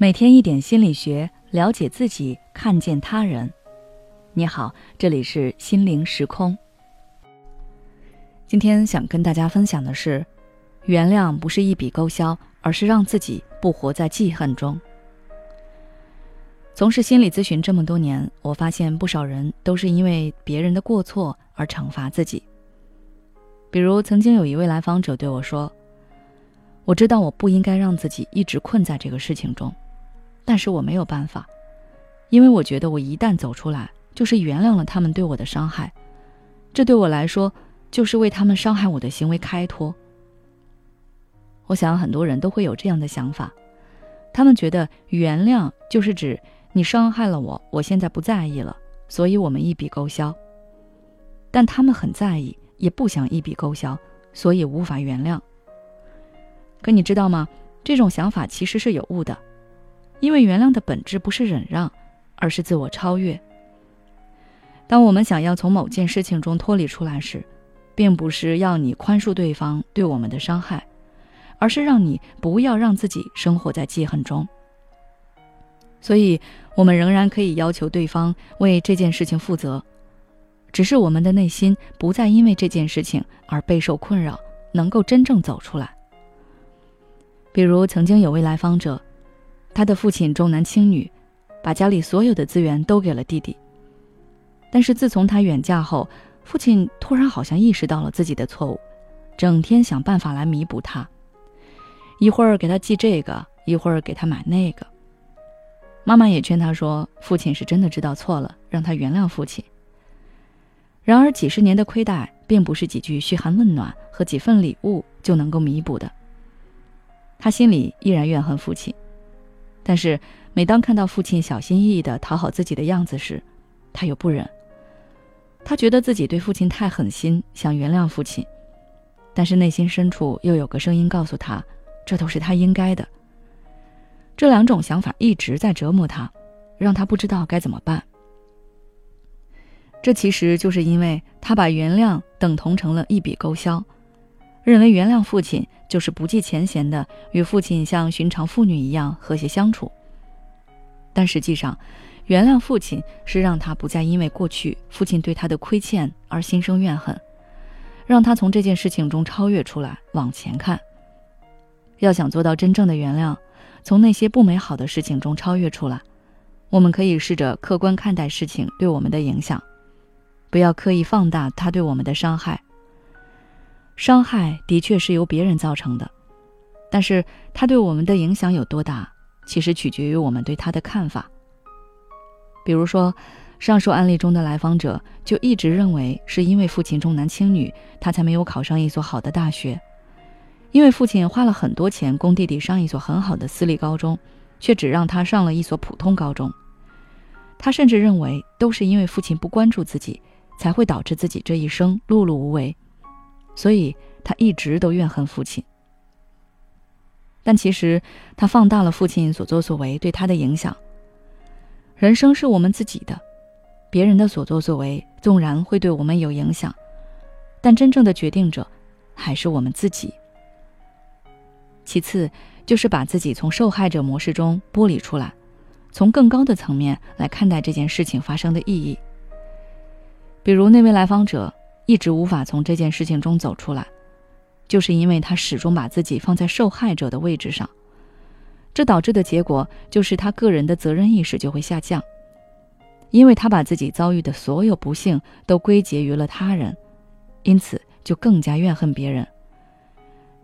每天一点心理学，了解自己，看见他人。你好，这里是心灵时空。今天想跟大家分享的是，原谅不是一笔勾销，而是让自己不活在记恨中。从事心理咨询这么多年，我发现不少人都是因为别人的过错而惩罚自己。比如，曾经有一位来访者对我说：“我知道我不应该让自己一直困在这个事情中。”但是我没有办法，因为我觉得我一旦走出来，就是原谅了他们对我的伤害，这对我来说就是为他们伤害我的行为开脱。我想很多人都会有这样的想法，他们觉得原谅就是指你伤害了我，我现在不在意了，所以我们一笔勾销。但他们很在意，也不想一笔勾销，所以无法原谅。可你知道吗？这种想法其实是有误的。因为原谅的本质不是忍让，而是自我超越。当我们想要从某件事情中脱离出来时，并不是要你宽恕对方对我们的伤害，而是让你不要让自己生活在记恨中。所以，我们仍然可以要求对方为这件事情负责，只是我们的内心不再因为这件事情而备受困扰，能够真正走出来。比如，曾经有位来访者。他的父亲重男轻女，把家里所有的资源都给了弟弟。但是自从他远嫁后，父亲突然好像意识到了自己的错误，整天想办法来弥补他，一会儿给他寄这个，一会儿给他买那个。妈妈也劝他说：“父亲是真的知道错了，让他原谅父亲。”然而几十年的亏待，并不是几句嘘寒问暖和几份礼物就能够弥补的。他心里依然怨恨父亲。但是，每当看到父亲小心翼翼地讨好自己的样子时，他又不忍。他觉得自己对父亲太狠心，想原谅父亲，但是内心深处又有个声音告诉他，这都是他应该的。这两种想法一直在折磨他，让他不知道该怎么办。这其实就是因为他把原谅等同成了一笔勾销。认为原谅父亲就是不计前嫌的与父亲像寻常妇女一样和谐相处，但实际上，原谅父亲是让他不再因为过去父亲对他的亏欠而心生怨恨，让他从这件事情中超越出来，往前看。要想做到真正的原谅，从那些不美好的事情中超越出来，我们可以试着客观看待事情对我们的影响，不要刻意放大他对我们的伤害。伤害的确是由别人造成的，但是他对我们的影响有多大，其实取决于我们对他的看法。比如说，上述案例中的来访者就一直认为是因为父亲重男轻女，他才没有考上一所好的大学；因为父亲花了很多钱供弟弟上一所很好的私立高中，却只让他上了一所普通高中。他甚至认为都是因为父亲不关注自己，才会导致自己这一生碌碌无为。所以他一直都怨恨父亲，但其实他放大了父亲所作所为对他的影响。人生是我们自己的，别人的所作所为纵然会对我们有影响，但真正的决定者还是我们自己。其次，就是把自己从受害者模式中剥离出来，从更高的层面来看待这件事情发生的意义。比如那位来访者。一直无法从这件事情中走出来，就是因为他始终把自己放在受害者的位置上，这导致的结果就是他个人的责任意识就会下降，因为他把自己遭遇的所有不幸都归结于了他人，因此就更加怨恨别人。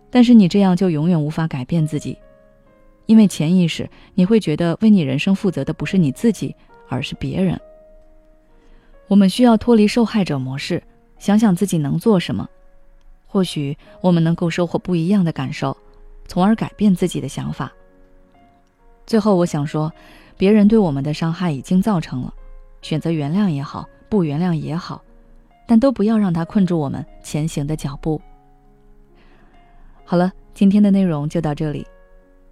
但是你这样就永远无法改变自己，因为潜意识你会觉得为你人生负责的不是你自己，而是别人。我们需要脱离受害者模式。想想自己能做什么，或许我们能够收获不一样的感受，从而改变自己的想法。最后，我想说，别人对我们的伤害已经造成了，选择原谅也好，不原谅也好，但都不要让它困住我们前行的脚步。好了，今天的内容就到这里。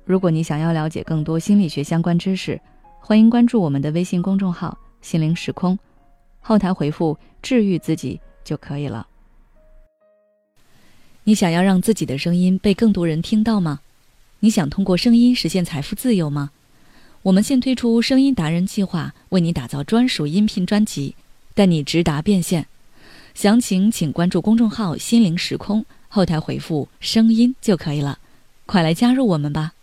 如果你想要了解更多心理学相关知识，欢迎关注我们的微信公众号“心灵时空”，后台回复“治愈自己”。就可以了。你想要让自己的声音被更多人听到吗？你想通过声音实现财富自由吗？我们现推出声音达人计划，为你打造专属音频专辑，带你直达变现。详情请关注公众号“心灵时空”，后台回复“声音”就可以了。快来加入我们吧！